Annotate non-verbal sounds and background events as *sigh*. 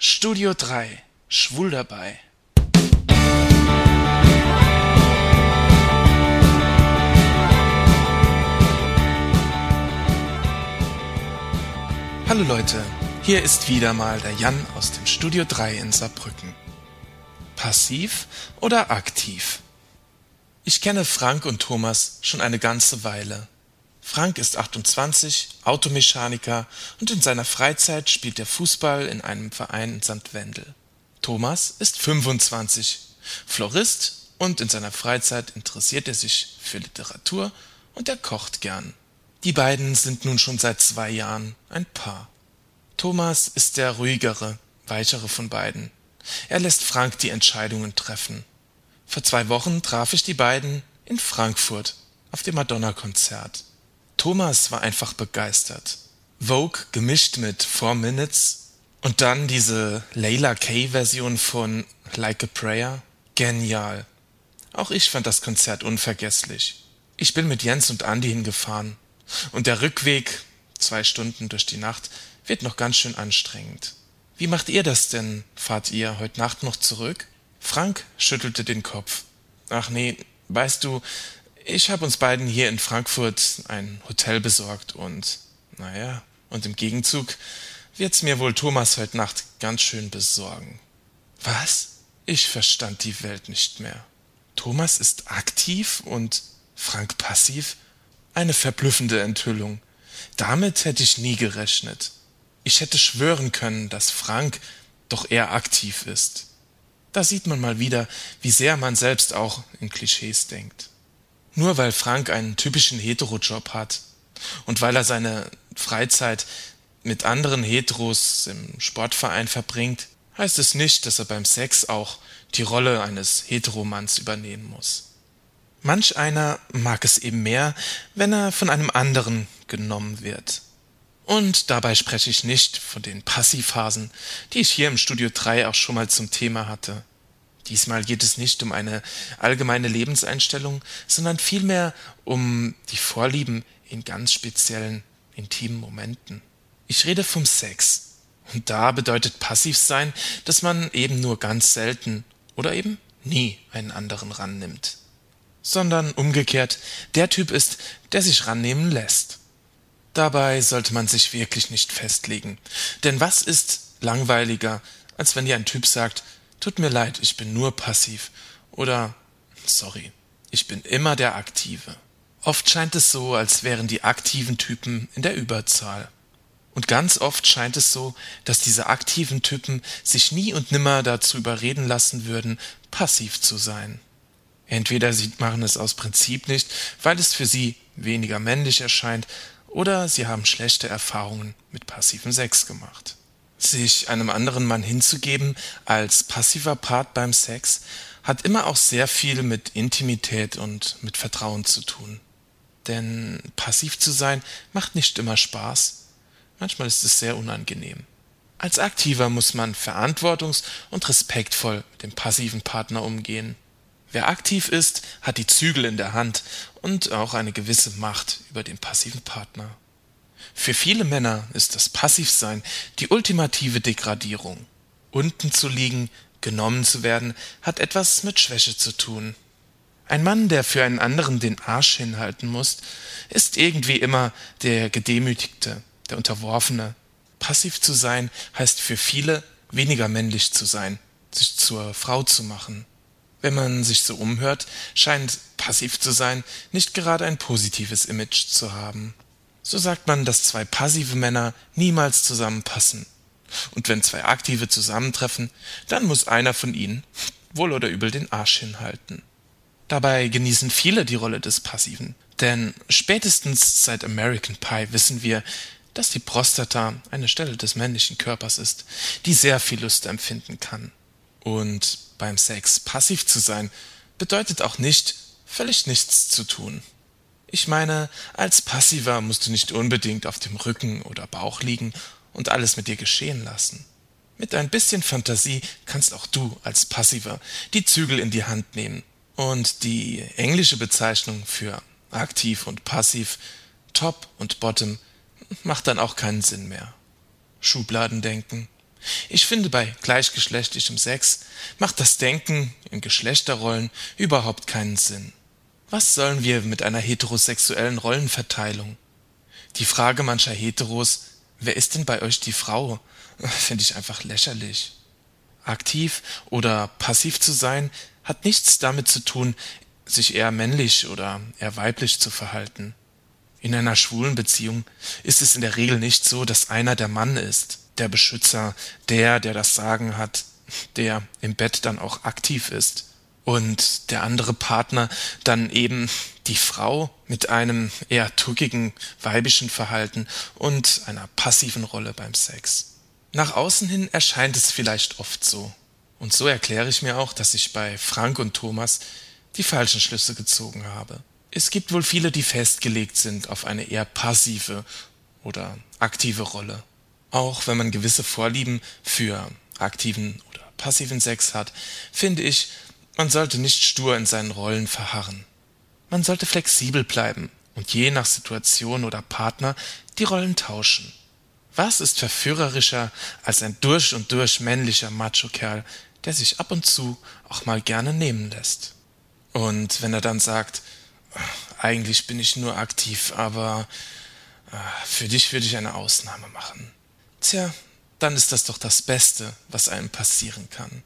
Studio 3 Schwul dabei. Hallo Leute, hier ist wieder mal der Jan aus dem Studio 3 in Saarbrücken. Passiv oder aktiv? Ich kenne Frank und Thomas schon eine ganze Weile. Frank ist 28, Automechaniker und in seiner Freizeit spielt er Fußball in einem Verein in St. Wendel. Thomas ist 25, Florist und in seiner Freizeit interessiert er sich für Literatur und er kocht gern. Die beiden sind nun schon seit zwei Jahren ein Paar. Thomas ist der ruhigere, weichere von beiden. Er lässt Frank die Entscheidungen treffen. Vor zwei Wochen traf ich die beiden in Frankfurt auf dem Madonna-Konzert. Thomas war einfach begeistert. Vogue gemischt mit Four Minutes und dann diese Layla Kay-Version von Like a Prayer. Genial. Auch ich fand das Konzert unvergesslich. Ich bin mit Jens und Andy hingefahren. Und der Rückweg, zwei Stunden durch die Nacht, wird noch ganz schön anstrengend. Wie macht ihr das denn? Fahrt ihr heute Nacht noch zurück? Frank schüttelte den Kopf. Ach nee, weißt du, ich hab uns beiden hier in Frankfurt ein Hotel besorgt und, naja, und im Gegenzug wird's mir wohl Thomas heute Nacht ganz schön besorgen. Was? Ich verstand die Welt nicht mehr. Thomas ist aktiv und Frank passiv? Eine verblüffende Enthüllung. Damit hätte ich nie gerechnet. Ich hätte schwören können, dass Frank doch eher aktiv ist. Da sieht man mal wieder, wie sehr man selbst auch in Klischees denkt. Nur weil Frank einen typischen Heterojob hat und weil er seine Freizeit mit anderen Heteros im Sportverein verbringt, heißt es nicht, dass er beim Sex auch die Rolle eines Heteromanns übernehmen muss. Manch einer mag es eben mehr, wenn er von einem anderen genommen wird. Und dabei spreche ich nicht von den Passivphasen, die ich hier im Studio 3 auch schon mal zum Thema hatte. Diesmal geht es nicht um eine allgemeine Lebenseinstellung, sondern vielmehr um die Vorlieben in ganz speziellen, intimen Momenten. Ich rede vom Sex. Und da bedeutet passiv sein, dass man eben nur ganz selten oder eben nie einen anderen rannimmt sondern umgekehrt der Typ ist, der sich rannehmen lässt. Dabei sollte man sich wirklich nicht festlegen. Denn was ist langweiliger, als wenn dir ein Typ sagt, tut mir leid, ich bin nur passiv oder sorry, ich bin immer der Aktive. Oft scheint es so, als wären die aktiven Typen in der Überzahl. Und ganz oft scheint es so, dass diese aktiven Typen sich nie und nimmer dazu überreden lassen würden, passiv zu sein. Entweder sie machen es aus Prinzip nicht, weil es für sie weniger männlich erscheint, oder sie haben schlechte Erfahrungen mit passivem Sex gemacht. Sich einem anderen Mann hinzugeben als passiver Part beim Sex hat immer auch sehr viel mit Intimität und mit Vertrauen zu tun. Denn passiv zu sein macht nicht immer Spaß. Manchmal ist es sehr unangenehm. Als Aktiver muss man verantwortungs- und respektvoll mit dem passiven Partner umgehen. Wer aktiv ist, hat die Zügel in der Hand und auch eine gewisse Macht über den passiven Partner. Für viele Männer ist das Passivsein die ultimative Degradierung. Unten zu liegen, genommen zu werden, hat etwas mit Schwäche zu tun. Ein Mann, der für einen anderen den Arsch hinhalten muss, ist irgendwie immer der Gedemütigte, der Unterworfene. Passiv zu sein heißt für viele weniger männlich zu sein, sich zur Frau zu machen. Wenn man sich so umhört, scheint passiv zu sein nicht gerade ein positives Image zu haben. So sagt man, dass zwei passive Männer niemals zusammenpassen. Und wenn zwei aktive zusammentreffen, dann muss einer von ihnen wohl oder übel den Arsch hinhalten. Dabei genießen viele die Rolle des Passiven, denn spätestens seit American Pie wissen wir, dass die Prostata eine Stelle des männlichen Körpers ist, die sehr viel Lust empfinden kann. Und beim Sex passiv zu sein, bedeutet auch nicht, völlig nichts zu tun. Ich meine, als Passiver musst du nicht unbedingt auf dem Rücken oder Bauch liegen und alles mit dir geschehen lassen. Mit ein bisschen Fantasie kannst auch du als Passiver die Zügel in die Hand nehmen. Und die englische Bezeichnung für aktiv und passiv, top und bottom, macht dann auch keinen Sinn mehr. Schubladendenken, Ich finde, bei gleichgeschlechtlichem Sex macht das Denken in Geschlechterrollen überhaupt keinen Sinn. Was sollen wir mit einer heterosexuellen Rollenverteilung? Die Frage mancher Heteros, wer ist denn bei euch die Frau, *laughs* finde ich einfach lächerlich. Aktiv oder passiv zu sein, hat nichts damit zu tun, sich eher männlich oder eher weiblich zu verhalten. In einer schwulen Beziehung ist es in der Regel nicht so, dass einer der Mann ist, der Beschützer, der, der das Sagen hat, der im Bett dann auch aktiv ist. Und der andere Partner dann eben die Frau mit einem eher tuckigen weibischen Verhalten und einer passiven Rolle beim Sex. Nach außen hin erscheint es vielleicht oft so. Und so erkläre ich mir auch, dass ich bei Frank und Thomas die falschen Schlüsse gezogen habe. Es gibt wohl viele, die festgelegt sind auf eine eher passive oder aktive Rolle. Auch wenn man gewisse Vorlieben für aktiven oder passiven Sex hat, finde ich, man sollte nicht stur in seinen Rollen verharren. Man sollte flexibel bleiben und je nach Situation oder Partner die Rollen tauschen. Was ist verführerischer als ein durch und durch männlicher Macho-Kerl, der sich ab und zu auch mal gerne nehmen lässt? Und wenn er dann sagt, eigentlich bin ich nur aktiv, aber äh, für dich würde ich eine Ausnahme machen. Tja, dann ist das doch das Beste, was einem passieren kann.